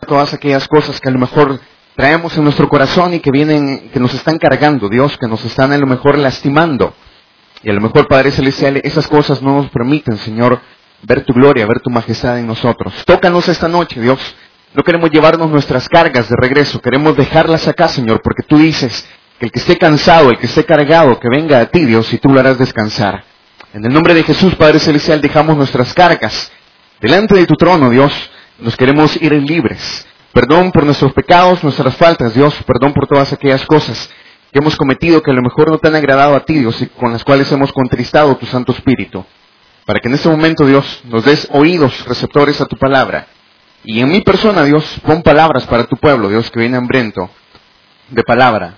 Todas aquellas cosas que a lo mejor traemos en nuestro corazón y que vienen, que nos están cargando, Dios, que nos están a lo mejor lastimando. Y a lo mejor, Padre Celestial, esas cosas no nos permiten, Señor, ver tu gloria, ver tu majestad en nosotros. Tócanos esta noche, Dios. No queremos llevarnos nuestras cargas de regreso, queremos dejarlas acá, Señor, porque tú dices que el que esté cansado, el que esté cargado, que venga a ti, Dios, y tú lo harás descansar. En el nombre de Jesús, Padre Celestial, dejamos nuestras cargas delante de tu trono, Dios. Nos queremos ir libres. Perdón por nuestros pecados, nuestras faltas, Dios. Perdón por todas aquellas cosas que hemos cometido que a lo mejor no te han agradado a ti, Dios, y con las cuales hemos contristado tu Santo Espíritu. Para que en este momento, Dios, nos des oídos receptores a tu palabra y en mi persona, Dios, pon palabras para tu pueblo, Dios, que viene hambriento de palabra,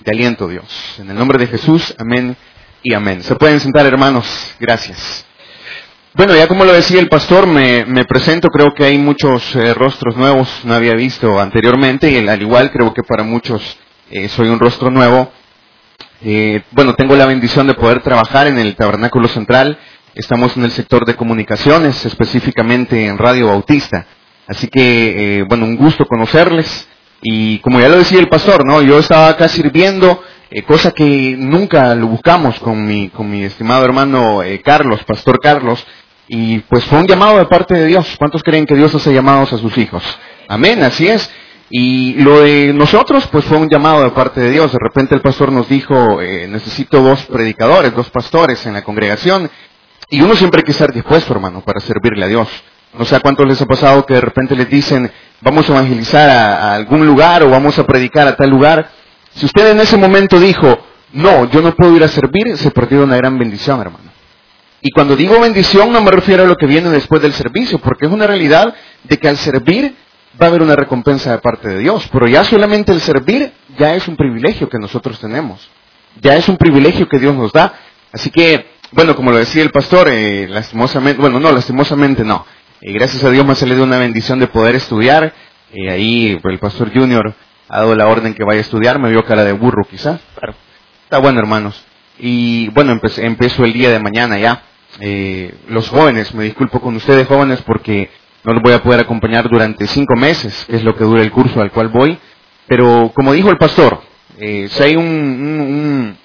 de aliento, Dios. En el nombre de Jesús, amén y amén. Se pueden sentar, hermanos. Gracias. Bueno, ya como lo decía el pastor, me, presento, creo que hay muchos eh, rostros nuevos, no había visto anteriormente, y al igual creo que para muchos eh, soy un rostro nuevo. Eh, bueno, tengo la bendición de poder trabajar en el Tabernáculo Central, estamos en el sector de comunicaciones, específicamente en Radio Bautista. Así que, bueno, un gusto conocerles. Y como ya lo decía el pastor, ¿no? Yo estaba acá sirviendo, cosa que nunca lo buscamos con mi, con mi estimado hermano Carlos, pastor Carlos. Y pues fue un llamado de parte de Dios. ¿Cuántos creen que Dios hace llamados a sus hijos? Amén, así es. Y lo de nosotros, pues fue un llamado de parte de Dios. De repente el pastor nos dijo, necesito dos predicadores, dos pastores en la congregación. Y uno siempre hay que estar dispuesto, hermano, para servirle a Dios. No sé a cuántos les ha pasado que de repente les dicen, vamos a evangelizar a, algún lugar o vamos a predicar a tal lugar. Si usted en ese momento dijo, no, yo no puedo ir a servir, se perdió una gran bendición, hermano. Y cuando digo bendición no me refiero a lo que viene después del servicio, porque es una realidad de que al servir va a haber una recompensa de parte de Dios. Pero ya solamente el servir ya es un privilegio que nosotros tenemos. Ya es un privilegio que Dios nos da. Así que, bueno, como lo decía el pastor, eh, lastimosamente, bueno, no, lastimosamente no. Y gracias a Dios me ha salido una bendición de poder estudiar. Y ahí el pastor Junior ha dado la orden que vaya a estudiar. Me vio cara de burro quizás. Está bueno, hermanos. Y bueno, empecé, empiezo el día de mañana ya. Eh, los jóvenes, me disculpo con ustedes jóvenes porque no los voy a poder acompañar durante cinco meses, que es lo que dura el curso al cual voy. Pero como dijo el pastor, eh, si hay un,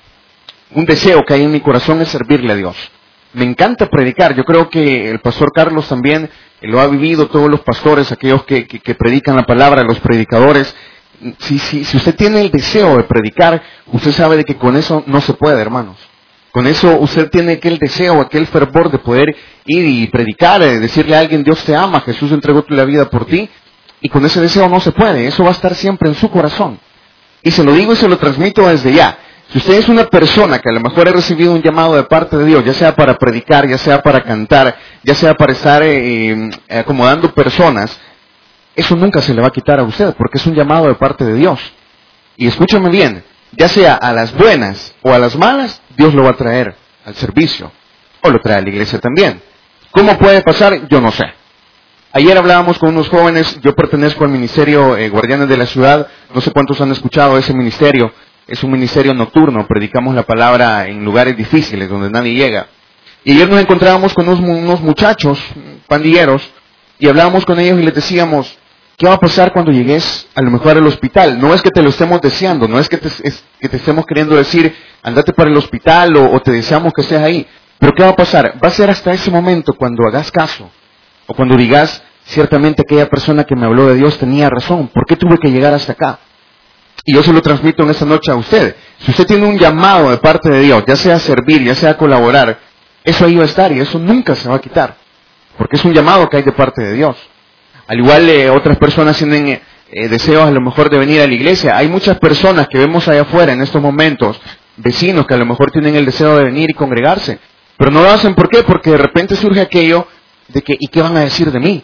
un, deseo que hay en mi corazón es servirle a Dios. Me encanta predicar. Yo creo que el pastor Carlos también lo ha vivido todos los pastores, aquellos que, predican la palabra, los predicadores. Si, si, si usted tiene el deseo de predicar, usted sabe de que con eso no se puede, hermanos. Con eso usted tiene aquel deseo, aquel fervor de poder ir y predicar, de decirle a alguien, Dios te ama, Jesús entregó la vida por ti. Y con ese deseo no se puede, eso va a estar siempre en su corazón. Y se lo digo y se lo transmito desde ya. Si usted es una persona que a lo mejor ha recibido un llamado de parte de Dios, ya sea para predicar, ya sea para cantar, ya sea para estar eh, eh, acomodando personas, eso nunca se le va a quitar a usted, porque es un llamado de parte de Dios. Y escúchame bien, ya sea a las buenas o a las malas, Dios lo va a traer al servicio, o lo trae a la iglesia también. ¿Cómo puede pasar? Yo no sé. Ayer hablábamos con unos jóvenes, yo pertenezco al Ministerio eh, Guardianes de la Ciudad, no sé cuántos han escuchado ese ministerio, es un ministerio nocturno, predicamos la palabra en lugares difíciles donde nadie llega. Y ayer nos encontrábamos con unos, muchachos, pandilleros, y hablábamos con ellos y les decíamos, ¿qué va a pasar cuando llegues a lo mejor al hospital? No es que te lo estemos deseando, no es que te, estemos queriendo decir, andate para el hospital o, o te deseamos que estés ahí. Pero ¿qué va a pasar? Va a ser hasta ese momento cuando hagas caso, o cuando digas, ciertamente aquella persona que me habló de Dios tenía razón, ¿por qué tuve que llegar hasta acá? Y yo se lo transmito en esta noche a usted. Si usted tiene un llamado de parte de Dios, ya sea servir, ya sea colaborar, eso ahí va a estar y eso nunca se va a quitar. Porque es un llamado que hay de parte de Dios. Al igual eh, otras personas tienen eh, deseos a lo mejor de venir a la iglesia. Hay muchas personas que vemos allá afuera en estos momentos, vecinos que a lo mejor tienen el deseo de venir y congregarse. Pero no lo hacen, ¿por qué? Porque de repente surge aquello de que, ¿y qué van a decir de mí?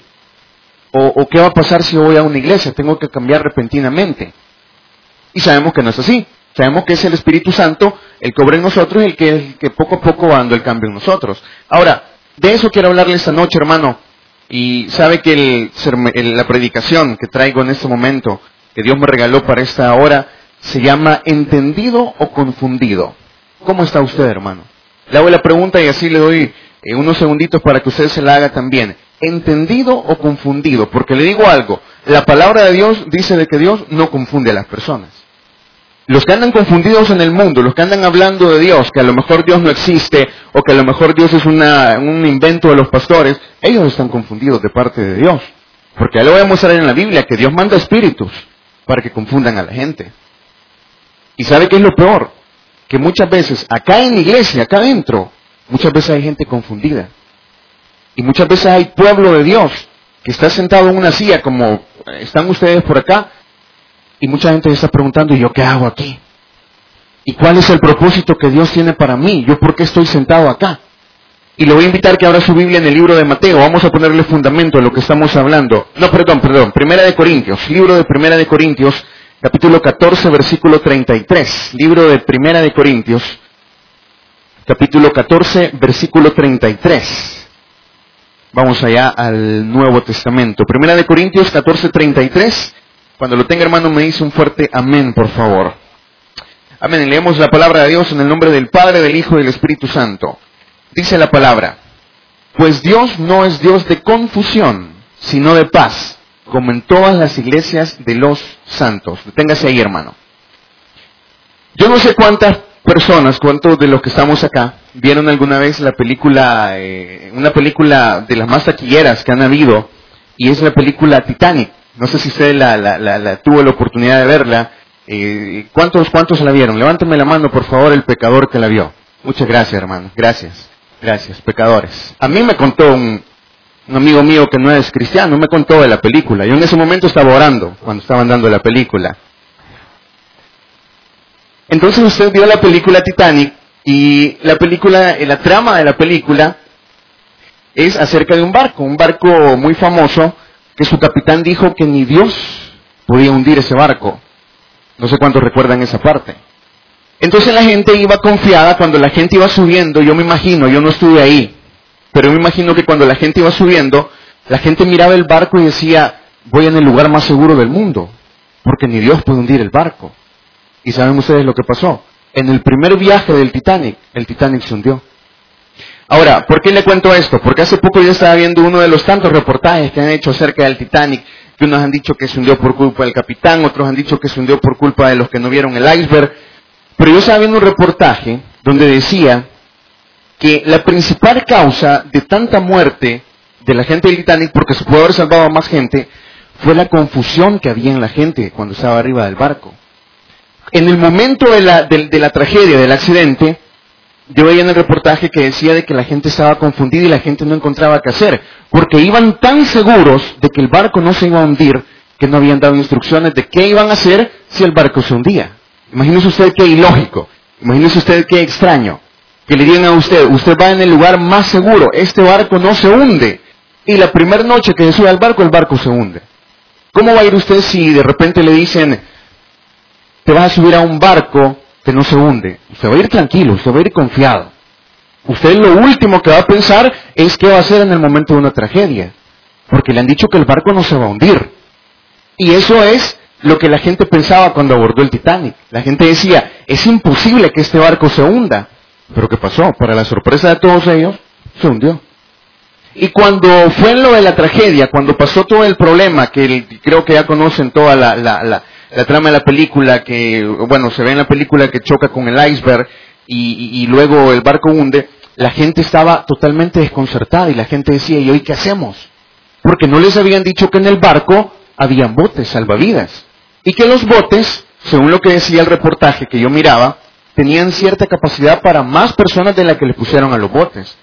O, qué va a pasar si voy a una iglesia? Tengo que cambiar repentinamente. Y sabemos que no es así. Sabemos que es el Espíritu Santo el que obra en nosotros y el que, el que poco a poco va dando el cambio en nosotros. Ahora, de eso quiero hablarle esta noche, hermano. Y sabe que la predicación que traigo en este momento, que Dios me regaló para esta hora, se llama entendido o confundido. ¿Cómo está usted, hermano? Le hago la pregunta y así le doy eh, unos segunditos para que usted se la haga también. ¿Entendido o confundido? Porque le digo algo, la palabra de Dios dice de que Dios no confunde a las personas. Los que andan confundidos en el mundo, los que andan hablando de Dios, que a lo mejor Dios no existe o que a lo mejor Dios es un invento de los pastores, ellos están confundidos de parte de Dios. Porque ya lo voy a mostrar en la Biblia, que Dios manda espíritus para que confundan a la gente. ¿Y sabe qué es lo peor? Que muchas veces, acá en la iglesia, acá adentro, muchas veces hay gente confundida. Y muchas veces hay pueblo de Dios que está sentado en una silla como están ustedes por acá y mucha gente está preguntando, ¿y yo qué hago aquí? ¿Y cuál es el propósito que Dios tiene para mí? ¿Yo por qué estoy sentado acá? Y le voy a invitar que abra su Biblia en el libro de Mateo. Vamos a ponerle fundamento a lo que estamos hablando. No, perdón, perdón. Primera de Corintios. Libro de Primera de Corintios, capítulo 14, versículo 33. Libro de Primera de Corintios, capítulo 14, versículo 33. Vamos allá al Nuevo Testamento. Primera de Corintios 14, 33. Cuando lo tenga hermano me dice un fuerte amén, por favor. Amén. Leemos la palabra de Dios en el nombre del Padre, del Hijo y del Espíritu Santo. Dice la palabra, pues Dios no es Dios de confusión, sino de paz, como en todas las iglesias de los santos. Deténgase ahí, hermano. Yo no sé cuántas personas, cuántos de los que estamos acá, vieron alguna vez la película, eh, una película de las más taquilleras que han habido, y es la película Titanic. No sé si usted la, tuvo la oportunidad de verla. Eh, ¿Cuántos, cuántos la vieron? Levánteme la mano, por favor, el pecador que la vio. Muchas gracias, hermano. Gracias. Gracias, pecadores. A mí me contó un, amigo mío que no es cristiano, me contó de la película. Yo en ese momento estaba orando cuando estaban dando la película. Entonces usted vio la película Titanic y la película, la trama de la película es acerca de un barco, un barco muy famoso que su capitán dijo que ni Dios podía hundir ese barco. No sé cuántos recuerdan esa parte. Entonces la gente iba confiada cuando la gente iba subiendo, yo me imagino, yo no estuve ahí, pero me imagino que cuando la gente iba subiendo, la gente miraba el barco y decía, voy en el lugar más seguro del mundo, porque ni Dios puede hundir el barco. ¿Y saben ustedes lo que pasó? En el primer viaje del Titanic, el Titanic se hundió. Ahora, ¿por qué le cuento esto? Porque hace poco yo estaba viendo uno de los tantos reportajes que han hecho acerca del Titanic, que unos han dicho que se hundió por culpa del capitán, otros han dicho que se hundió por culpa de los que no vieron el iceberg. Pero yo estaba viendo un reportaje donde decía que la principal causa de tanta muerte de la gente del Titanic, porque se pudo haber salvado a más gente, fue la confusión que había en la gente cuando estaba arriba del barco. En el momento de la, de la tragedia, del accidente, yo veía en el reportaje que decía de que la gente estaba confundida y la gente no encontraba qué hacer, porque iban tan seguros de que el barco no se iba a hundir que no habían dado instrucciones de qué iban a hacer si el barco se hundía. Imagínese usted qué ilógico, imagínese usted qué extraño, que le digan a usted, usted va en el lugar más seguro, este barco no se hunde, y la primera noche que se sube al barco, el barco se hunde. ¿Cómo va a ir usted si de repente le dicen, te vas a subir a un barco que no se hunde. Usted va a ir tranquilo, usted va a ir confiado. Usted lo último que va a pensar es qué va a hacer en el momento de una tragedia. Porque le han dicho que el barco no se va a hundir. Y eso es lo que la gente pensaba cuando abordó el Titanic. La gente decía, es imposible que este barco se hunda. Pero ¿qué pasó? Para la sorpresa de todos ellos, se hundió. Y cuando fue lo de la tragedia, cuando pasó todo el problema, que creo que ya conocen toda la, la trama de la película que, bueno, se ve en la película que choca con el iceberg y, luego el barco hunde, la gente estaba totalmente desconcertada y la gente decía, ¿y hoy qué hacemos? Porque no les habían dicho que en el barco habían botes salvavidas y que los botes, según lo que decía el reportaje que yo miraba, tenían cierta capacidad para más personas de la que le pusieron a los botes.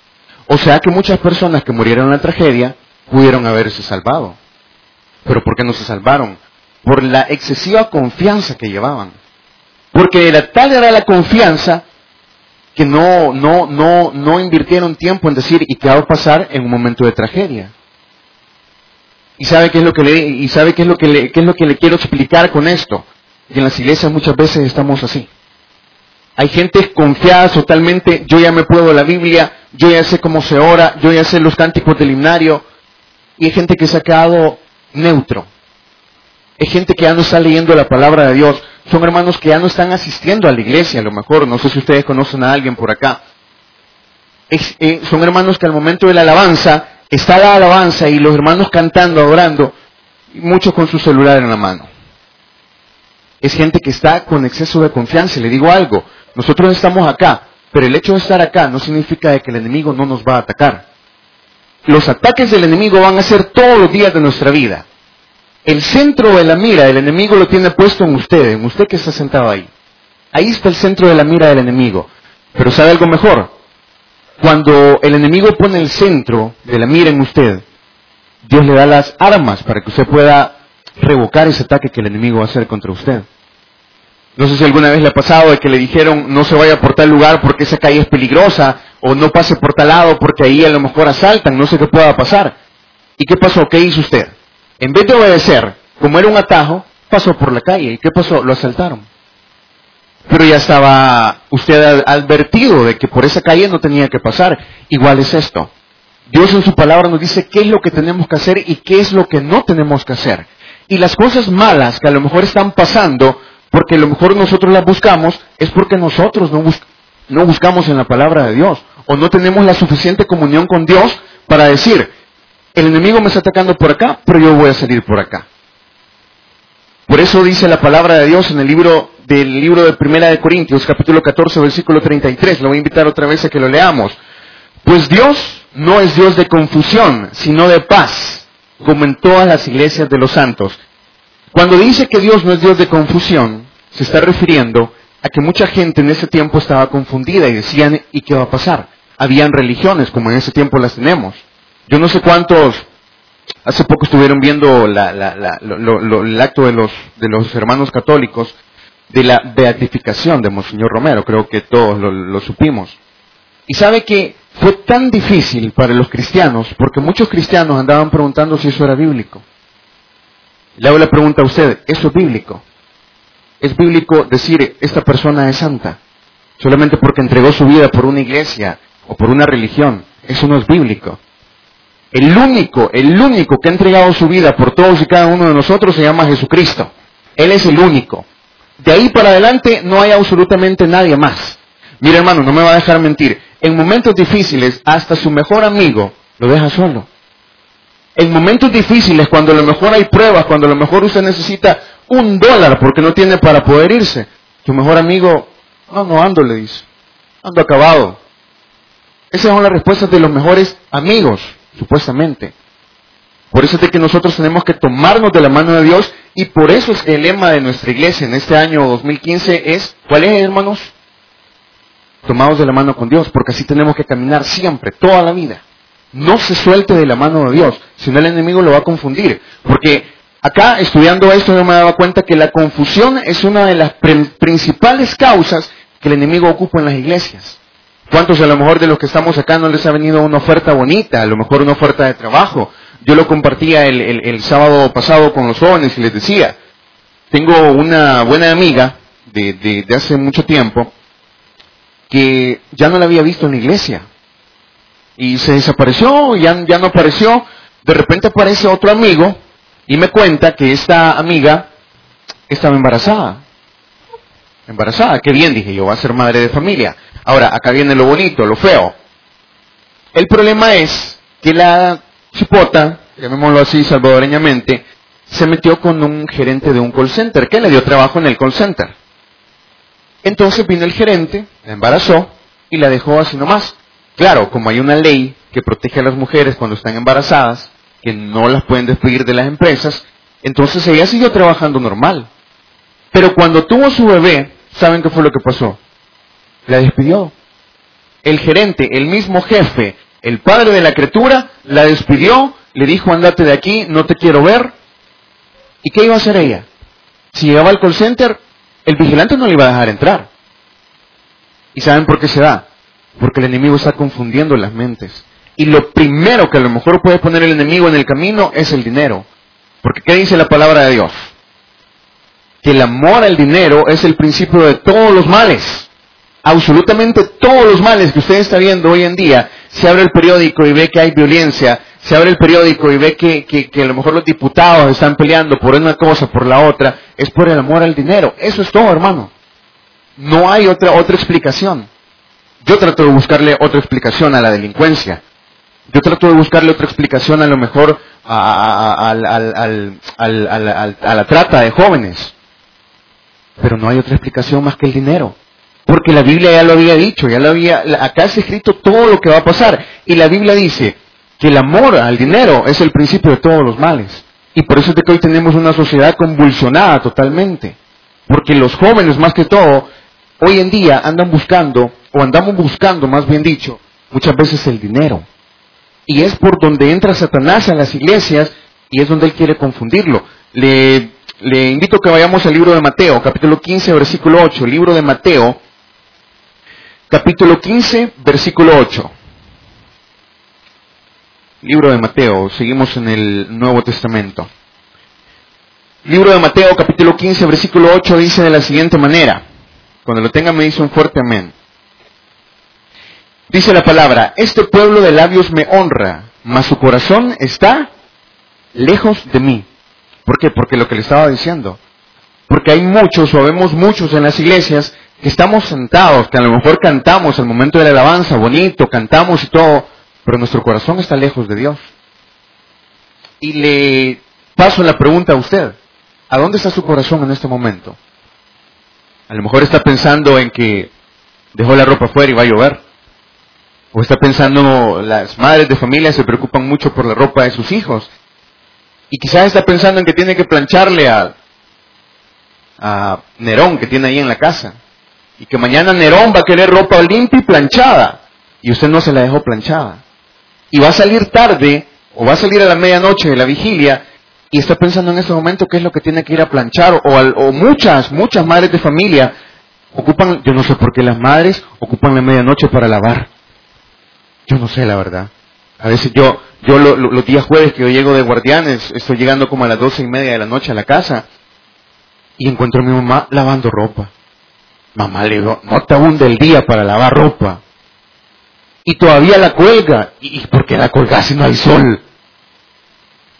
O sea que muchas personas que murieron en la tragedia pudieron haberse salvado. Pero ¿por qué no se salvaron? Por la excesiva confianza que llevaban. Porque era tal era la confianza que no, no, no, no invirtieron tiempo en decir, ¿y qué va a pasar en un momento de tragedia? Y sabe qué es lo que le, y sabe qué es lo que le, qué es lo que le quiero explicar con esto. Y en las iglesias muchas veces estamos así. Hay gente confiada totalmente, yo ya me puedo la Biblia, yo ya sé cómo se ora, yo ya sé los cánticos del himnario. Y hay gente que se ha quedado neutro. Hay gente que ya no está leyendo la palabra de Dios. Son hermanos que ya no están asistiendo a la iglesia, a lo mejor. No sé si ustedes conocen a alguien por acá. Eh, son hermanos que al momento de la alabanza, está la alabanza y los hermanos cantando, adorando, muchos con su celular en la mano. Es gente que está con exceso de confianza. Le digo algo, nosotros estamos acá, pero el hecho de estar acá no significa que el enemigo no nos va a atacar. Los ataques del enemigo van a ser todos los días de nuestra vida. El centro de la mira del enemigo lo tiene puesto en usted, en usted que está sentado ahí. Ahí está el centro de la mira del enemigo. Pero ¿sabe algo mejor? Cuando el enemigo pone el centro de la mira en usted, Dios le da las armas para que usted pueda revocar ese ataque que el enemigo va a hacer contra usted. No sé si alguna vez le ha pasado de que le dijeron no se vaya por tal lugar porque esa calle es peligrosa o no pase por tal lado porque ahí a lo mejor asaltan, no sé qué pueda pasar. ¿Y qué pasó? ¿Qué hizo usted? En vez de obedecer, como era un atajo, pasó por la calle. ¿Y qué pasó? Lo asaltaron. Pero ya estaba usted advertido de que por esa calle no tenía que pasar. Igual es esto. Dios en su palabra nos dice qué es lo que tenemos que hacer y qué es lo que no tenemos que hacer. Y las cosas malas que a lo mejor están pasando, porque a lo mejor nosotros las buscamos, es porque nosotros no, no buscamos en la palabra de Dios. O no tenemos la suficiente comunión con Dios para decir, el enemigo me está atacando por acá, pero yo voy a salir por acá. Por eso dice la palabra de Dios en el libro del libro de Primera de Corintios, capítulo 14, versículo 33. Lo voy a invitar otra vez a que lo leamos. Pues Dios no es Dios de confusión, sino de paz, como en todas las iglesias de los santos. Cuando dice que Dios no es Dios de confusión, se está refiriendo a que mucha gente en ese tiempo estaba confundida y decían, ¿y qué va a pasar? Habían religiones como en ese tiempo las tenemos. Yo no sé cuántos Hace poco estuvieron viendo el acto de los, de los hermanos católicos de la beatificación de Monseñor Romero, creo que todos lo, supimos. Y sabe que fue tan difícil para los cristianos, porque muchos cristianos andaban preguntando si eso era bíblico. Le hago la pregunta a usted, ¿eso es bíblico? ¿Es bíblico decir, esta persona es santa? Solamente porque entregó su vida por una iglesia o por una religión. Eso no es bíblico. El único, el único que ha entregado su vida por todos y cada uno de nosotros se llama Jesucristo. Él es el único. De ahí para adelante no hay absolutamente nadie más. Mira hermano, no me va a dejar mentir. En momentos difíciles, hasta su mejor amigo lo deja solo. En momentos difíciles, cuando a lo mejor hay pruebas, cuando a lo mejor usted necesita un dólar porque no tiene para poder irse, su mejor amigo, no, no ando, le dice. Ando acabado. Esas son las respuestas de los mejores amigos supuestamente. Por eso es de que nosotros tenemos que tomarnos de la mano de Dios y por eso es el lema de nuestra iglesia en este año 2015 es, ¿cuál es, hermanos? Tomados de la mano con Dios, porque así tenemos que caminar siempre, toda la vida. No se suelte de la mano de Dios, si no el enemigo lo va a confundir. Porque acá, estudiando esto, yo me daba cuenta que la confusión es una de las principales causas que el enemigo ocupa en las iglesias. ¿Cuántos a lo mejor de los que estamos acá no les ha venido una oferta bonita, a lo mejor una oferta de trabajo? Yo lo compartía el, sábado pasado con los jóvenes y les decía, tengo una buena amiga de, hace mucho tiempo que ya no la había visto en la iglesia y se desapareció, ya, ya no apareció, de repente aparece otro amigo y me cuenta que esta amiga estaba embarazada. Embarazada, qué bien, dije yo, va a ser madre de familia. Ahora, acá viene lo bonito, lo feo. El problema es que la chipota, llamémoslo así salvadoreñamente, se metió con un gerente de un call center, que le dio trabajo en el call center. Entonces vino el gerente, la embarazó y la dejó así nomás. Claro, como hay una ley que protege a las mujeres cuando están embarazadas, que no las pueden despedir de las empresas, entonces ella siguió trabajando normal. Pero cuando tuvo su bebé, ¿saben qué fue lo que pasó? La despidió. El gerente, el mismo jefe, el padre de la criatura, la despidió, le dijo, andate de aquí, no te quiero ver. ¿Y qué iba a hacer ella? Si llegaba al call center, el vigilante no le iba a dejar entrar. ¿Y saben por qué se da? Porque el enemigo está confundiendo las mentes. Y lo primero que a lo mejor puede poner el enemigo en el camino es el dinero. Porque ¿qué dice la palabra de Dios? Que el amor al dinero es el principio de todos los males. Absolutamente todos los males que usted está viendo hoy en día, se abre el periódico y ve que hay violencia, se abre el periódico y ve que, a lo mejor los diputados están peleando por una cosa, por la otra, es por el amor al dinero. Eso es todo, hermano. No hay otra, otra explicación. Yo trato de buscarle otra explicación a la delincuencia. Yo trato de buscarle otra explicación a lo mejor a, la trata de jóvenes. Pero no hay otra explicación más que el dinero. Porque la Biblia ya lo había dicho, ya lo había, acá está escrito todo lo que va a pasar. Y la Biblia dice que el amor al dinero es el principio de todos los males. Y por eso es que hoy tenemos una sociedad convulsionada totalmente. Porque los jóvenes, más que todo, hoy en día andan buscando, o andamos buscando, más bien dicho, muchas veces el dinero. Y es por donde entra Satanás a las iglesias y es donde él quiere confundirlo. Le, le invito a que vayamos al libro de Mateo, capítulo 15, versículo 8. El libro de Mateo, capítulo 15, versículo 8. Libro de Mateo, seguimos en el Nuevo Testamento. Libro de Mateo, capítulo 15, versículo 8 dice de la siguiente manera. Cuando lo tenga me dice un fuerte amén. Dice la palabra, este pueblo de labios me honra, mas su corazón está lejos de mí. ¿Por qué? Porque lo que le estaba diciendo. Porque hay muchos, o vemos muchos en las iglesias, que estamos sentados, que a lo mejor cantamos el momento de la alabanza, bonito, cantamos y todo, pero nuestro corazón está lejos de Dios. Y le paso la pregunta a usted, ¿a dónde está su corazón en este momento? A lo mejor está pensando en que dejó la ropa afuera y va a llover. O está pensando, las madres de familia se preocupan mucho por la ropa de sus hijos. Y quizás está pensando en que tiene que plancharle a, a Nerón que tiene ahí en la casa. Y que mañana Nerón va a querer ropa limpia y planchada. Y usted no se la dejó planchada. Y va a salir tarde, o va a salir a la medianoche de la vigilia, y está pensando en ese momento qué es lo que tiene que ir a planchar. O, o muchas, muchas madres de familia ocupan, yo no sé por qué las madres ocupan la medianoche para lavar. Yo no sé la verdad. A veces yo, yo los días jueves que yo llego de guardianes, estoy llegando como a las doce y media de la noche a la casa y encuentro a mi mamá lavando ropa. Mamá le digo, no te abunde el día para lavar ropa. Y todavía la cuelga. ¿Y por qué la colgas si no hay sol?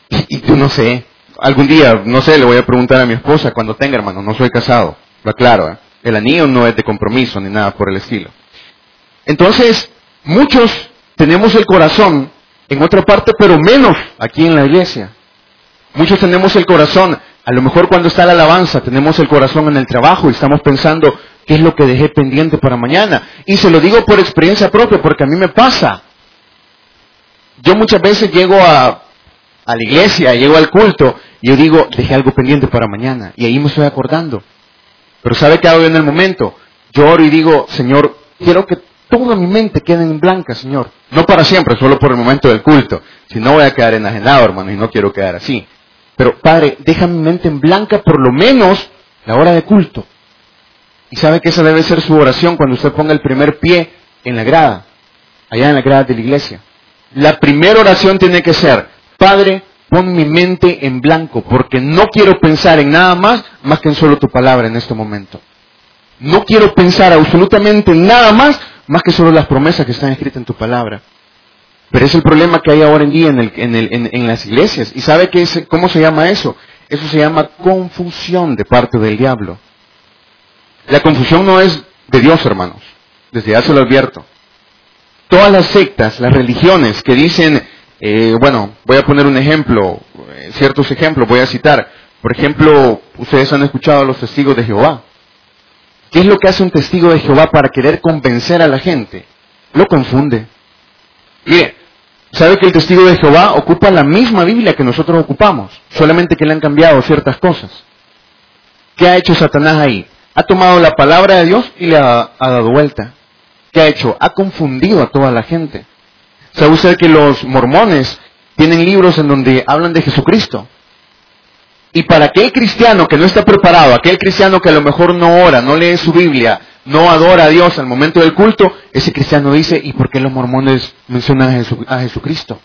Y, tú no sé. Algún día, no sé, le voy a preguntar a mi esposa cuando tenga hermano. No soy casado. Va claro, ¿eh? El anillo no es de compromiso ni nada por el estilo. Entonces, muchos tenemos el corazón en otra parte, pero menos aquí en la iglesia. Muchos tenemos el corazón, a lo mejor cuando está la alabanza, tenemos el corazón en el trabajo y estamos pensando, ¿qué es lo que dejé pendiente para mañana? Y se lo digo por experiencia propia, porque a mí me pasa. Yo muchas veces llego a, la iglesia, llego al culto, y yo digo, dejé algo pendiente para mañana, y ahí me estoy acordando. Pero ¿sabe qué hago en el momento? Yo oro y digo, Señor, quiero que toda mi mente quede en blanca, Señor. No para siempre, solo por el momento del culto. Si no voy a quedar enajenado, hermano, y no quiero quedar así. Pero, Padre, deja mi mente en blanca por lo menos la hora de culto. Y sabe que esa debe ser su oración cuando usted ponga el primer pie en la grada, allá en la grada de la iglesia. La primera oración tiene que ser, Padre, pon mi mente en blanco, porque no quiero pensar en nada más más que en solo tu palabra en este momento. No quiero pensar absolutamente en nada más más que solo las promesas que están escritas en tu palabra. Pero es el problema que hay ahora en día en, las iglesias. ¿Y sabe qué es, cómo se llama eso? Eso se llama confusión de parte del diablo. La confusión no es de Dios, hermanos. Desde ya se lo advierto. Todas las sectas, las religiones que dicen, eh, bueno, voy a poner un ejemplo, eh, ciertos ejemplos, voy a citar. Por ejemplo, ustedes han escuchado a los testigos de Jehová. ¿Qué es lo que hace un testigo de Jehová para querer convencer a la gente? Lo confunde. Mire, ¿sabe que el testigo de Jehová ocupa la misma Biblia que nosotros ocupamos? Solamente que le han cambiado ciertas cosas. ¿Qué ha hecho Satanás ahí? Ha tomado la palabra de Dios y le ha, dado vuelta. ¿Qué ha hecho? Ha confundido a toda la gente. ¿Sabe usted que los mormones tienen libros en donde hablan de Jesucristo? Y para aquel cristiano que no está preparado, aquel cristiano que a lo mejor no ora, no lee su Biblia, no adora a Dios al momento del culto, ese cristiano dice, ¿y por qué los mormones mencionan a, Jesucristo?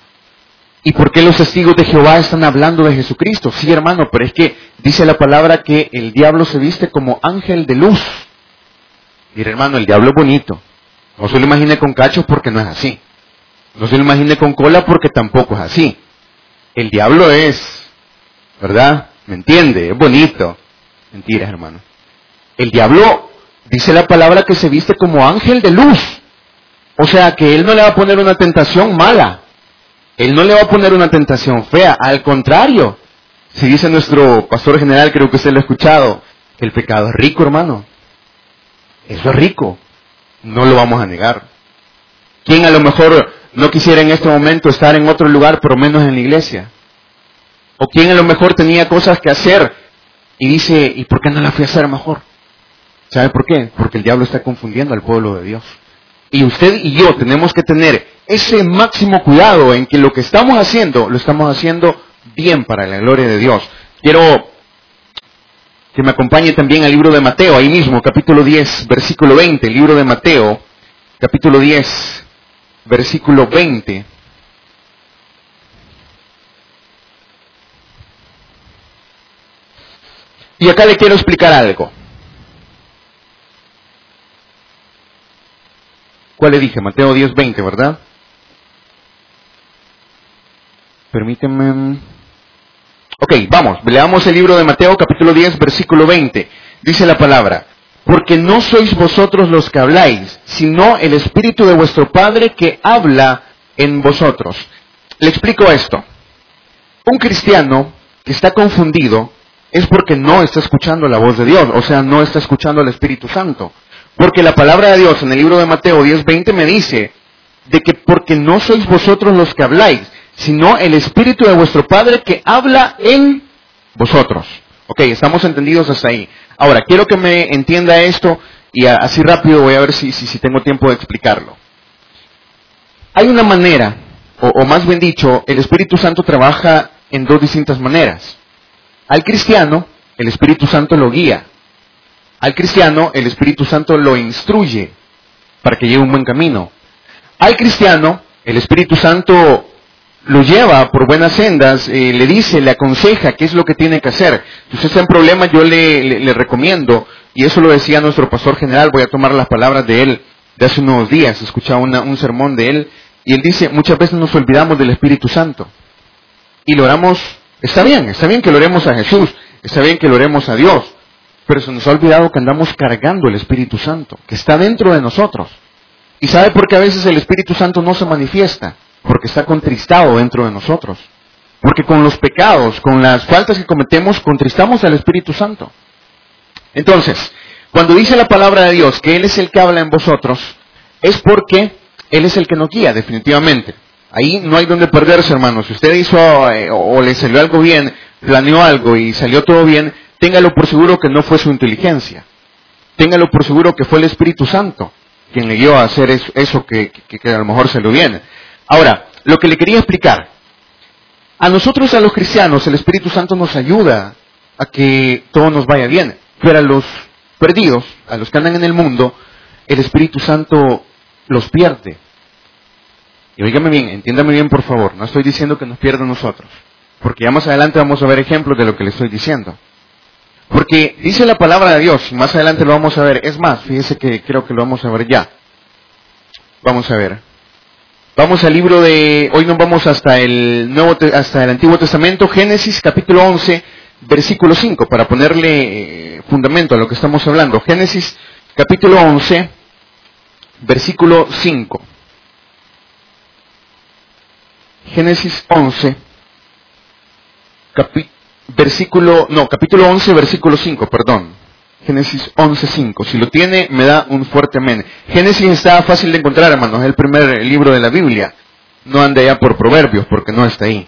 ¿Y por qué los testigos de Jehová están hablando de Jesucristo? Sí, hermano, pero es que dice la palabra que el diablo se viste como ángel de luz. Mire, hermano, el diablo es bonito. No se lo imagine con cachos porque no es así. No se lo imagine con cola porque tampoco es así. El diablo es, ¿verdad? ¿Me entiende? Es bonito. Mentiras, hermano. El diablo dice la palabra que se viste como ángel de luz. O sea que él no le va a poner una tentación mala. Él no le va a poner una tentación fea, al contrario. Si dice nuestro pastor general, creo que usted lo ha escuchado, el pecado es rico, hermano. Eso es rico. No lo vamos a negar. ¿Quién a lo mejor no quisiera en este momento estar en otro lugar, por lo menos en la iglesia? ¿O quién a lo mejor tenía cosas que hacer y dice, ¿y por qué no la fui a hacer mejor? ¿Sabe por qué? Porque el diablo está confundiendo al pueblo de Dios. Y usted y yo tenemos que tener ese máximo cuidado en que lo que estamos haciendo, lo estamos haciendo bien para la gloria de Dios. Quiero que me acompañe también al libro de Mateo, ahí mismo, capítulo 10, versículo 20, libro de Mateo, capítulo 10, versículo 20. Y acá le quiero explicar algo. ¿Cuál le dije? Mateo 10, 20, ¿verdad? Permíteme. Ok, vamos, leamos el libro de Mateo capítulo 10, versículo 20. Dice la palabra, porque no sois vosotros los que habláis, sino el Espíritu de vuestro Padre que habla en vosotros. Le explico esto. Un cristiano que está confundido es porque no está escuchando la voz de Dios, o sea, no está escuchando al Espíritu Santo. Porque la palabra de Dios en el libro de Mateo 10:20 me dice de que porque no sois vosotros los que habláis, sino el Espíritu de vuestro Padre que habla en vosotros. Ok, estamos entendidos hasta ahí. Ahora, quiero que me entienda esto y así rápido voy a ver si, si, tengo tiempo de explicarlo. Hay una manera, o, o más bien dicho, el Espíritu Santo trabaja en dos distintas maneras. Al cristiano, el Espíritu Santo lo guía. Al cristiano, el Espíritu Santo lo instruye para que lleve un buen camino. Al cristiano, el Espíritu Santo lo lleva por buenas sendas, eh, le dice, le aconseja qué es lo que tiene que hacer. Si usted está en problema, yo le, recomiendo, y eso lo decía nuestro pastor general, voy a tomar las palabras de él de hace unos días, escuchaba un sermón de él, y él dice, muchas veces nos olvidamos del Espíritu Santo. Y lo oramos, está bien, está bien que lo oremos a Jesús, está bien que lo oremos a Dios, pero se nos ha olvidado que andamos cargando el Espíritu Santo, que está dentro de nosotros. ¿Y sabe por qué a veces el Espíritu Santo no se manifiesta? Porque está contristado dentro de nosotros. Porque con los pecados, con las faltas que cometemos, contristamos al Espíritu Santo. Entonces, cuando dice la palabra de Dios que Él es el que habla en vosotros, es porque Él es el que nos guía, definitivamente. Ahí no hay donde perderse, hermanos. Si usted hizo eh, o le salió algo bien, planeó algo y salió todo bien, téngalo por seguro que no fue su inteligencia. Téngalo por seguro que fue el Espíritu Santo quien le dio a hacer eso, que, que, a lo mejor se lo viene. Ahora, lo que le quería explicar, a nosotros, a los cristianos, el Espíritu Santo nos ayuda a que todo nos vaya bien, pero a los perdidos, a los que andan en el mundo, el Espíritu Santo los pierde. Y oígame bien, entiéndame bien por favor, no estoy diciendo que nos pierda nosotros, porque ya más adelante vamos a ver ejemplos de lo que le estoy diciendo. Porque dice la palabra de Dios, y más adelante lo vamos a ver, es más, fíjese que creo que lo vamos a ver ya. Vamos a ver. Vamos al libro de, hoy nos vamos hasta el Nuevo, hasta el Antiguo Testamento, Génesis capítulo 11, versículo 5, para ponerle eh, fundamento a lo que estamos hablando. Génesis capítulo 11, versículo 5. Génesis 11, versículo, no, capítulo 11, versículo 5, perdón. Génesis 11.5. Si lo tiene, me da un fuerte amén. Génesis está fácil de encontrar, hermanos. Es el primer libro de la Biblia. No ande ya por proverbios, porque no está ahí.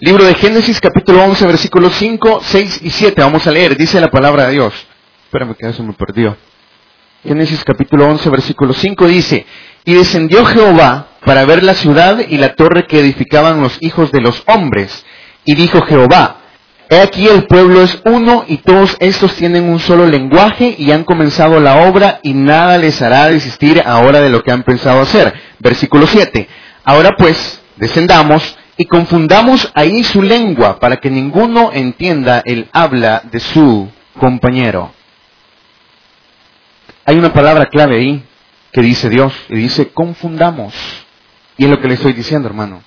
Libro de Génesis, capítulo 11, versículos 5, 6 y 7. Vamos a leer. Dice la palabra de Dios. Espérame que eso me perdió. Génesis capítulo 11, versículo 5 dice, Y descendió Jehová para ver la ciudad y la torre que edificaban los hijos de los hombres. Y dijo Jehová, He aquí el pueblo es uno y todos estos tienen un solo lenguaje y han comenzado la obra y nada les hará desistir ahora de lo que han pensado hacer. Versículo 7. Ahora pues, descendamos y confundamos ahí su lengua para que ninguno entienda el habla de su compañero. Hay una palabra clave ahí que dice Dios y dice confundamos. Y es lo que le estoy diciendo, hermano.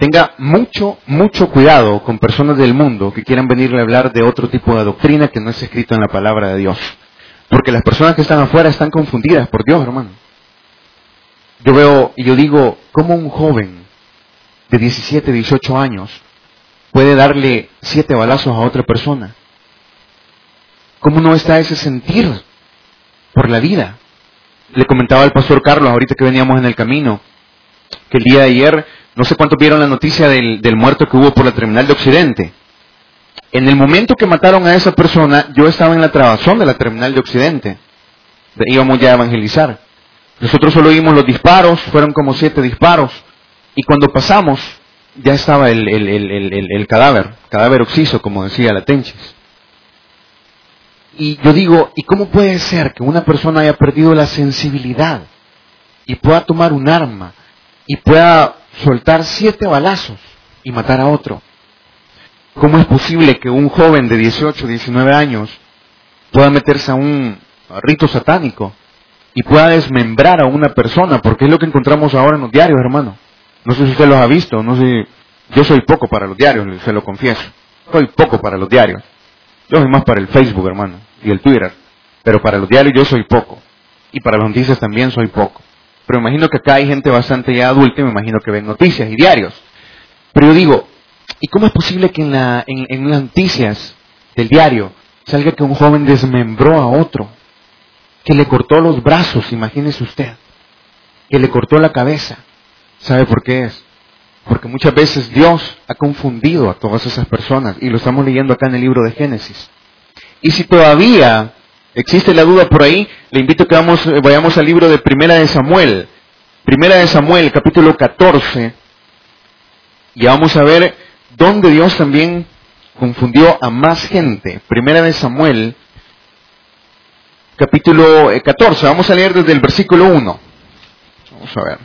Tenga mucho, mucho cuidado con personas del mundo que quieran venirle a hablar de otro tipo de doctrina que no es escrito en la palabra de Dios. Porque las personas que están afuera están confundidas por Dios, hermano. Yo veo y yo digo, ¿cómo un joven de 17, 18 años puede darle siete balazos a otra persona? ¿Cómo no está ese sentir por la vida? Le comentaba al pastor Carlos ahorita que veníamos en el camino, que el día de ayer, no sé cuántos vieron la noticia del, del muerto que hubo por la terminal de Occidente. En el momento que mataron a esa persona, yo estaba en la trabazón de la terminal de Occidente. Íbamos ya a evangelizar. Nosotros solo oímos los disparos, fueron como siete disparos, y cuando pasamos ya estaba el, el, cadáver, cadáver oxiso, como decía la Tenchis. Y yo digo, ¿y cómo puede ser que una persona haya perdido la sensibilidad y pueda tomar un arma y pueda soltar siete balazos y matar a otro? ¿Cómo es posible que un joven de 18, 19 años pueda meterse a un rito satánico y pueda desmembrar a una persona, porque es lo que encontramos ahora en los diarios, hermano. No sé si usted los ha visto, no sé, yo soy poco para los diarios, se lo confieso. Soy poco para los diarios. Yo soy más para el Facebook, hermano, y el Twitter. Pero para los diarios yo soy poco. Y para las noticias también soy poco. Pero imagino que acá hay gente bastante ya adulta y me imagino que ven noticias y diarios. Pero yo digo, ¿y cómo es posible que en, en las noticias del diario salga que un joven desmembró a otro? que le cortó los brazos, imagínese usted, que le cortó la cabeza. ¿Sabe por qué es? Porque muchas veces Dios ha confundido a todas esas personas y lo estamos leyendo acá en el libro de Génesis. Y si todavía existe la duda por ahí, le invito a que eh, vayamos al libro de Primera de Samuel. Primera de Samuel, capítulo 14. Y vamos a ver dónde Dios también confundió a más gente. Primera de Samuel, capítulo 14. Eh, Vamos a leer desde el versículo 1. Vamos a ver.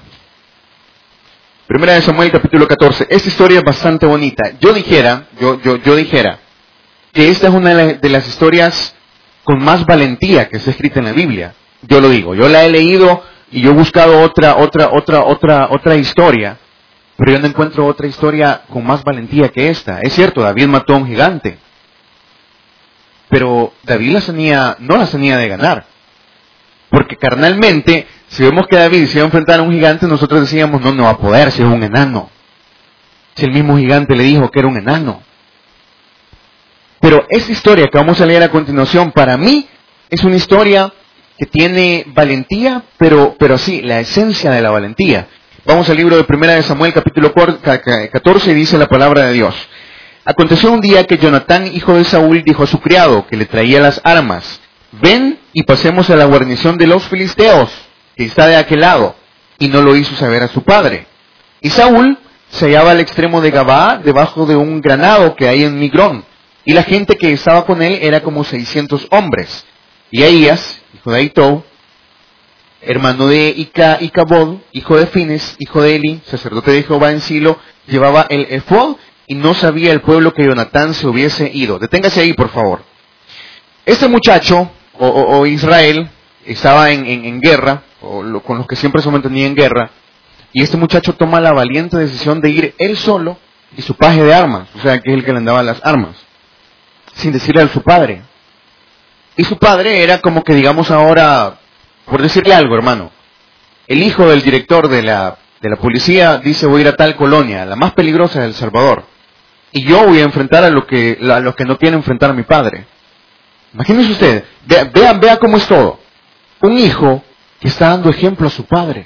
Primera de Samuel, capítulo 14. Esta historia es bastante bonita. Yo dijera, yo, yo, yo dijera, que esta es una de las historias con más valentía que se escrita en la Biblia. Yo lo digo. Yo la he leído y yo he buscado otra, otra, otra, otra, otra historia. Pero yo no encuentro otra historia con más valentía que esta. Es cierto, David mató a un gigante. Pero David no las tenía de ganar. Porque carnalmente, si vemos que David se iba a enfrentar a un gigante, nosotros decíamos, no, no va a poder, si es un enano. Si el mismo gigante le dijo que era un enano. Pero esta historia que vamos a leer a continuación, para mí, es una historia que tiene valentía, pero, pero sí, la esencia de la valentía. Vamos al libro de Primera de Samuel, capítulo 14, y dice la palabra de Dios. Aconteció un día que Jonatán, hijo de Saúl, dijo a su criado, que le traía las armas, ven y pasemos a la guarnición de los filisteos, que está de aquel lado, y no lo hizo saber a su padre. Y Saúl se hallaba al extremo de Gabaa, debajo de un granado que hay en Migrón, y la gente que estaba con él era como seiscientos hombres. Y Ahías, hijo de Aitó, hermano de Ica, Icabod, hijo de Fines, hijo de Eli, sacerdote de Jehová en Silo, llevaba el efod y no sabía el pueblo que Jonatán se hubiese ido. Deténgase ahí, por favor. Este muchacho, o, Israel, estaba en, guerra, o con los que siempre se mantenía en guerra, y este muchacho toma la valiente decisión de ir él solo y su paje de armas, o sea, que es el que le andaba las armas, sin decirle a su padre. Y su padre era como que, digamos ahora, por decirle algo, hermano, el hijo del director de la, de la policía dice voy a ir a tal colonia, la más peligrosa de El Salvador y yo voy a enfrentar a, lo que, a los que no quieren enfrentar a mi padre. Imagínense usted, vean, vean cómo es todo. Un hijo que está dando ejemplo a su padre.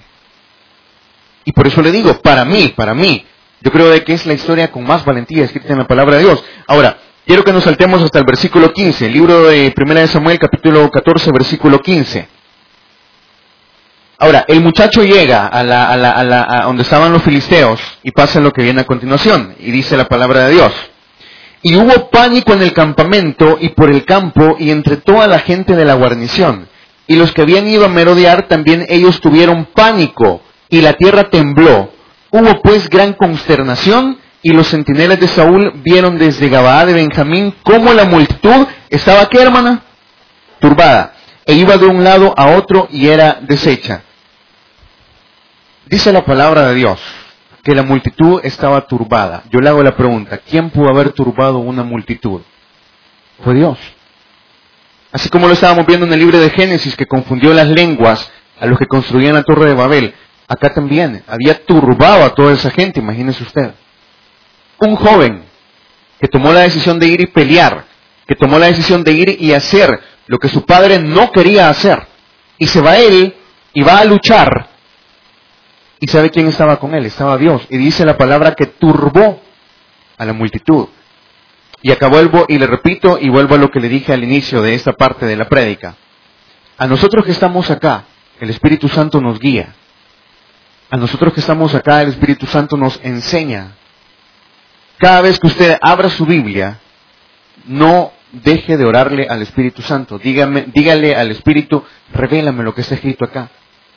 Y por eso le digo, para mí, para mí, yo creo de que es la historia con más valentía escrita en la palabra de Dios. Ahora, quiero que nos saltemos hasta el versículo 15, el libro de 1 de Samuel, capítulo 14, versículo 15. Ahora, el muchacho llega a, la, a, la, a, la, a donde estaban los filisteos y pasa lo que viene a continuación, y dice la palabra de Dios. Y hubo pánico en el campamento y por el campo y entre toda la gente de la guarnición. Y los que habían ido a merodear también ellos tuvieron pánico y la tierra tembló. Hubo pues gran consternación y los centinelas de Saúl vieron desde Gabaa de Benjamín cómo la multitud estaba, ¿qué hermana? Turbada. E iba de un lado a otro y era deshecha. Dice la palabra de Dios que la multitud estaba turbada. Yo le hago la pregunta, ¿quién pudo haber turbado una multitud? Fue Dios. Así como lo estábamos viendo en el libro de Génesis, que confundió las lenguas a los que construían la torre de Babel, acá también había turbado a toda esa gente, imagínese usted. Un joven que tomó la decisión de ir y pelear, que tomó la decisión de ir y hacer lo que su padre no quería hacer, y se va él y va a luchar, y sabe quién estaba con él, estaba Dios, y dice la palabra que turbó a la multitud. Y acá vuelvo y le repito y vuelvo a lo que le dije al inicio de esta parte de la prédica. A nosotros que estamos acá, el Espíritu Santo nos guía. A nosotros que estamos acá, el Espíritu Santo nos enseña. Cada vez que usted abra su Biblia, no deje de orarle al Espíritu Santo. Dígame, dígale al Espíritu, revélame lo que está escrito acá.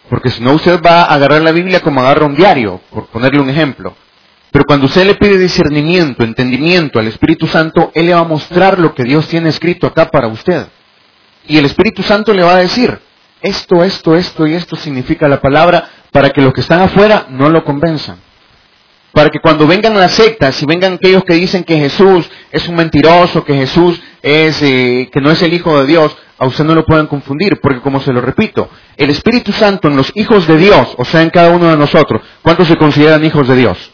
Porque si no, usted va a agarrar la Biblia como agarra un diario, por ponerle un ejemplo. Pero cuando usted le pide discernimiento, entendimiento al Espíritu Santo, Él le va a mostrar lo que Dios tiene escrito acá para usted. Y el Espíritu Santo le va a decir, esto, esto, esto y esto significa la palabra para que los que están afuera no lo convenzan. Para que cuando vengan las sectas y vengan aquellos que dicen que Jesús es un mentiroso, que Jesús es, eh, que no es el Hijo de Dios, a usted no lo puedan confundir, porque como se lo repito, el Espíritu Santo en los hijos de Dios, o sea, en cada uno de nosotros, ¿cuántos se consideran hijos de Dios?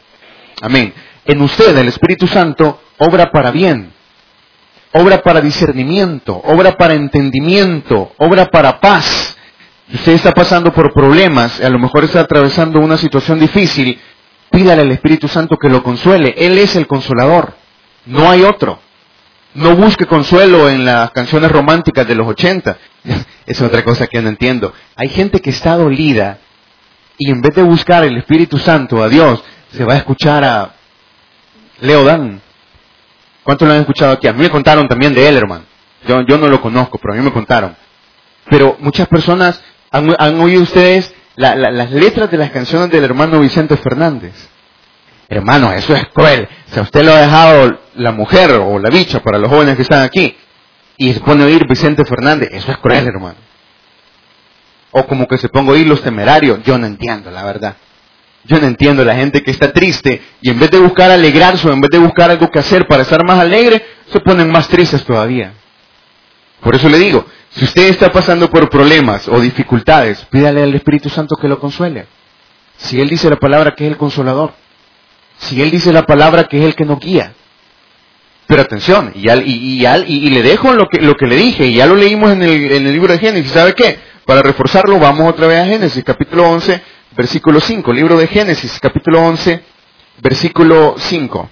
Amén. En usted el Espíritu Santo obra para bien, obra para discernimiento, obra para entendimiento, obra para paz. usted está pasando por problemas, a lo mejor está atravesando una situación difícil, pídale al Espíritu Santo que lo consuele. Él es el consolador, no hay otro. No busque consuelo en las canciones románticas de los 80. Es otra cosa que no entiendo. Hay gente que está dolida y en vez de buscar el Espíritu Santo, a Dios, se va a escuchar a Leo Dan. ¿Cuántos lo han escuchado aquí? A mí me contaron también de él, hermano. Yo, yo no lo conozco, pero a mí me contaron. Pero muchas personas han, oído ustedes las letras de las canciones del hermano Vicente Fernández. Hermano, eso es cruel. Si a usted lo ha dejado la mujer o la bicha para los jóvenes que están aquí y se pone a oír Vicente Fernández, eso es cruel, hermano. O como que se ponga a oír los temerarios, yo no entiendo, la verdad. Yo no entiendo la gente que está triste y en vez de buscar alegrarse o en vez de buscar algo que hacer para estar más alegre, se ponen más tristes todavía. Por eso le digo, si usted está pasando por problemas o dificultades, pídale al Espíritu Santo que lo consuele. Si Él dice la palabra que es el consolador, si Él dice la palabra que es el que nos guía. Pero atención, y, y, y, le dejo lo que, lo que le dije, y ya lo leímos en el, en el libro de Génesis, ¿sabe qué? Para reforzarlo, vamos otra vez a Génesis, capítulo 11, versículo 5, libro de Génesis, capítulo 11, versículo 5.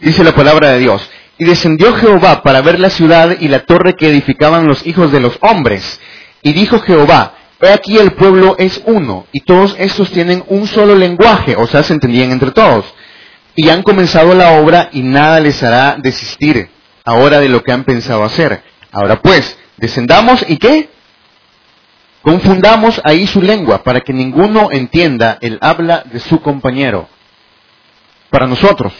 Dice la palabra de Dios. Y descendió Jehová para ver la ciudad y la torre que edificaban los hijos de los hombres. Y dijo Jehová, he aquí el pueblo es uno, y todos estos tienen un solo lenguaje, o sea, se entendían entre todos. Y han comenzado la obra y nada les hará desistir ahora de lo que han pensado hacer. Ahora pues, descendamos y qué? Confundamos ahí su lengua para que ninguno entienda el habla de su compañero. Para nosotros,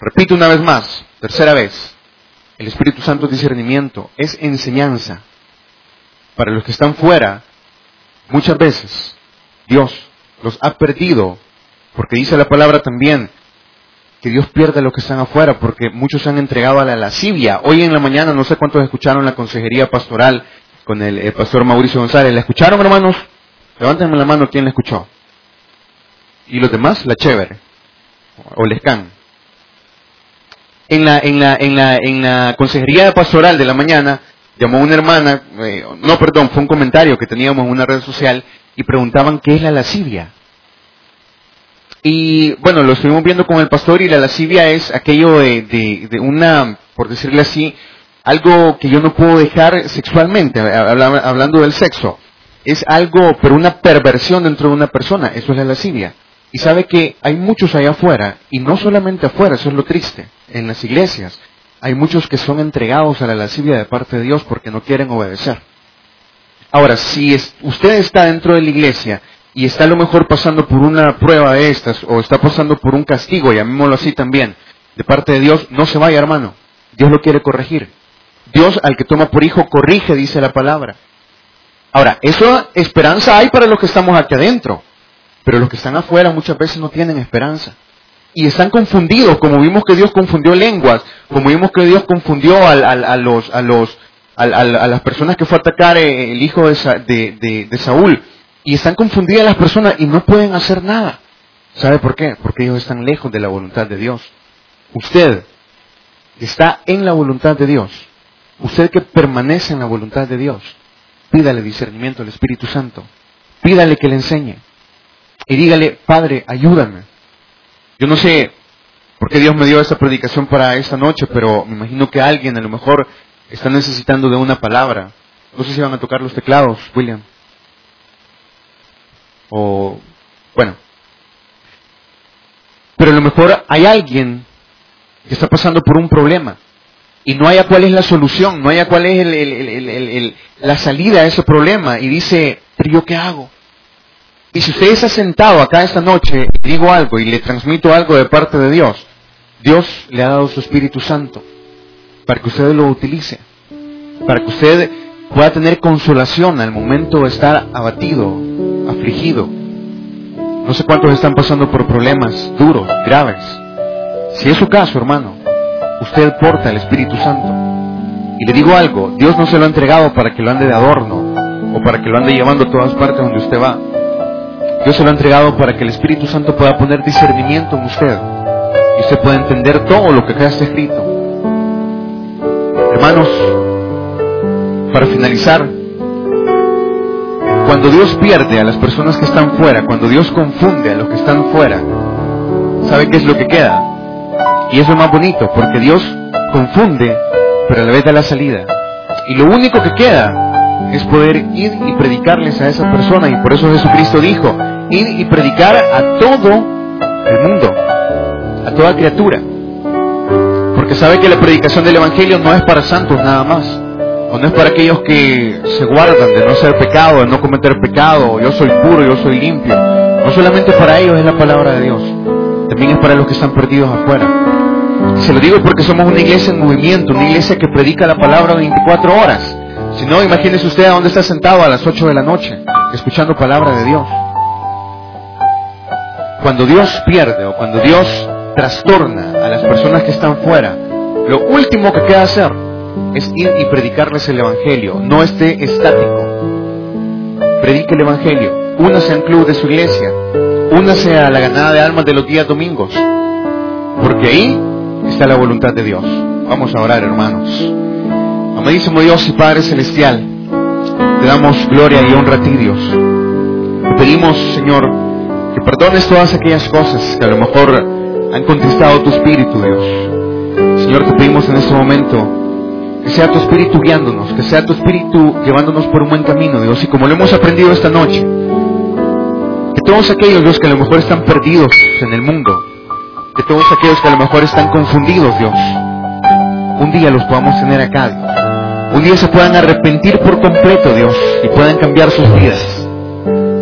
repito una vez más, tercera vez, el Espíritu Santo es discernimiento, es enseñanza. Para los que están fuera, muchas veces Dios los ha perdido, porque dice la palabra también que Dios pierde a los que están afuera, porque muchos se han entregado a la lascivia. Hoy en la mañana, no sé cuántos escucharon la consejería pastoral con el, pastor Mauricio González. ¿La escucharon, hermanos? Levántenme la mano quién la escuchó. ¿Y los demás? La chévere. O les can. En la, en la, en la, en la consejería pastoral de la mañana, llamó una hermana, eh, no, perdón, fue un comentario que teníamos en una red social y preguntaban qué es la lascivia. Y bueno, lo estuvimos viendo con el pastor y la lascivia es aquello de, de una, por decirle así, algo que yo no puedo dejar sexualmente, hablando del sexo. Es algo, pero una perversión dentro de una persona. Eso es la lascivia. Y sabe que hay muchos allá afuera, y no solamente afuera, eso es lo triste, en las iglesias. Hay muchos que son entregados a la lascivia de parte de Dios porque no quieren obedecer. Ahora, si usted está dentro de la iglesia y está a lo mejor pasando por una prueba de estas o está pasando por un castigo, llamémoslo así también, de parte de Dios, no se vaya hermano. Dios lo quiere corregir. Dios al que toma por hijo corrige, dice la palabra. Ahora, eso esperanza hay para los que estamos aquí adentro, pero los que están afuera muchas veces no tienen esperanza. Y están confundidos, como vimos que Dios confundió lenguas, como vimos que Dios confundió a, los, a, los, a, las personas que fue a atacar eh, el hijo de, de Saúl. Y están confundidas las personas y no pueden hacer nada. ¿Sabe por qué? Porque ellos están lejos de la voluntad de Dios. Usted está en la voluntad de Dios. Usted que permanece en la voluntad de Dios Pídale discernimiento al Espíritu Santo. Pídale que le enseñe. Y dígale, Padre, ayúdame. Yo no sé por qué Dios me dio esta predicación para esta noche, pero me imagino que alguien a lo mejor está necesitando de una palabra. No sé si van a tocar los teclados, William. O, bueno. Pero a lo mejor hay alguien que está pasando por un problema y no haya cuál es la solución, no haya cuál es la salida a ese problema y dice, pero yo qué hago? Y si usted está sentado acá esta noche, digo algo y le transmito algo de parte de Dios, Dios le ha dado su Espíritu Santo para que usted lo utilice, para que usted pueda tener consolación al momento de estar abatido, afligido. No sé cuántos están pasando por problemas duros, graves. Si es su caso, hermano, usted porta el Espíritu Santo. Y le digo algo, Dios no se lo ha entregado para que lo ande de adorno o para que lo ande llevando a todas partes donde usted va. Dios se lo ha entregado para que el Espíritu Santo pueda poner discernimiento en usted y usted pueda entender todo lo que acá está escrito. Hermanos, para finalizar, cuando Dios pierde a las personas que están fuera, cuando Dios confunde a los que están fuera, ¿sabe qué es lo que queda? Y es más bonito, porque Dios confunde, pero a la vez da la salida. Y lo único que queda es poder ir y predicarles a esa persona. Y por eso Jesucristo dijo, ir y predicar a todo el mundo, a toda criatura. Porque sabe que la predicación del Evangelio no es para santos nada más. O no es para aquellos que se guardan de no ser pecado, de no cometer pecado, yo soy puro, yo soy limpio. No solamente para ellos es la palabra de Dios, también es para los que están perdidos afuera. Se lo digo porque somos una iglesia en movimiento, una iglesia que predica la palabra 24 horas. Si no, imagínese usted a dónde está sentado a las 8 de la noche, escuchando palabra de Dios. Cuando Dios pierde o cuando Dios trastorna a las personas que están fuera, lo último que queda hacer es ir y predicarles el Evangelio. No esté estático. Predique el Evangelio. Únase al club de su iglesia. Únase a la ganada de almas de los días domingos. Porque ahí está la voluntad de Dios. Vamos a orar, hermanos. Amadísimo Dios y Padre Celestial, te damos gloria y honra a ti, Dios. Te pedimos, Señor, que perdones todas aquellas cosas que a lo mejor han contristado tu espíritu, Dios. Señor, te pedimos en este momento que sea tu espíritu guiándonos, que sea tu espíritu llevándonos por un buen camino, Dios. Y como lo hemos aprendido esta noche, que todos aquellos, que a lo mejor están perdidos en el mundo, de todos aquellos que a lo mejor están confundidos, Dios. Un día los podamos tener acá. Un día se puedan arrepentir por completo, Dios, y puedan cambiar sus vidas.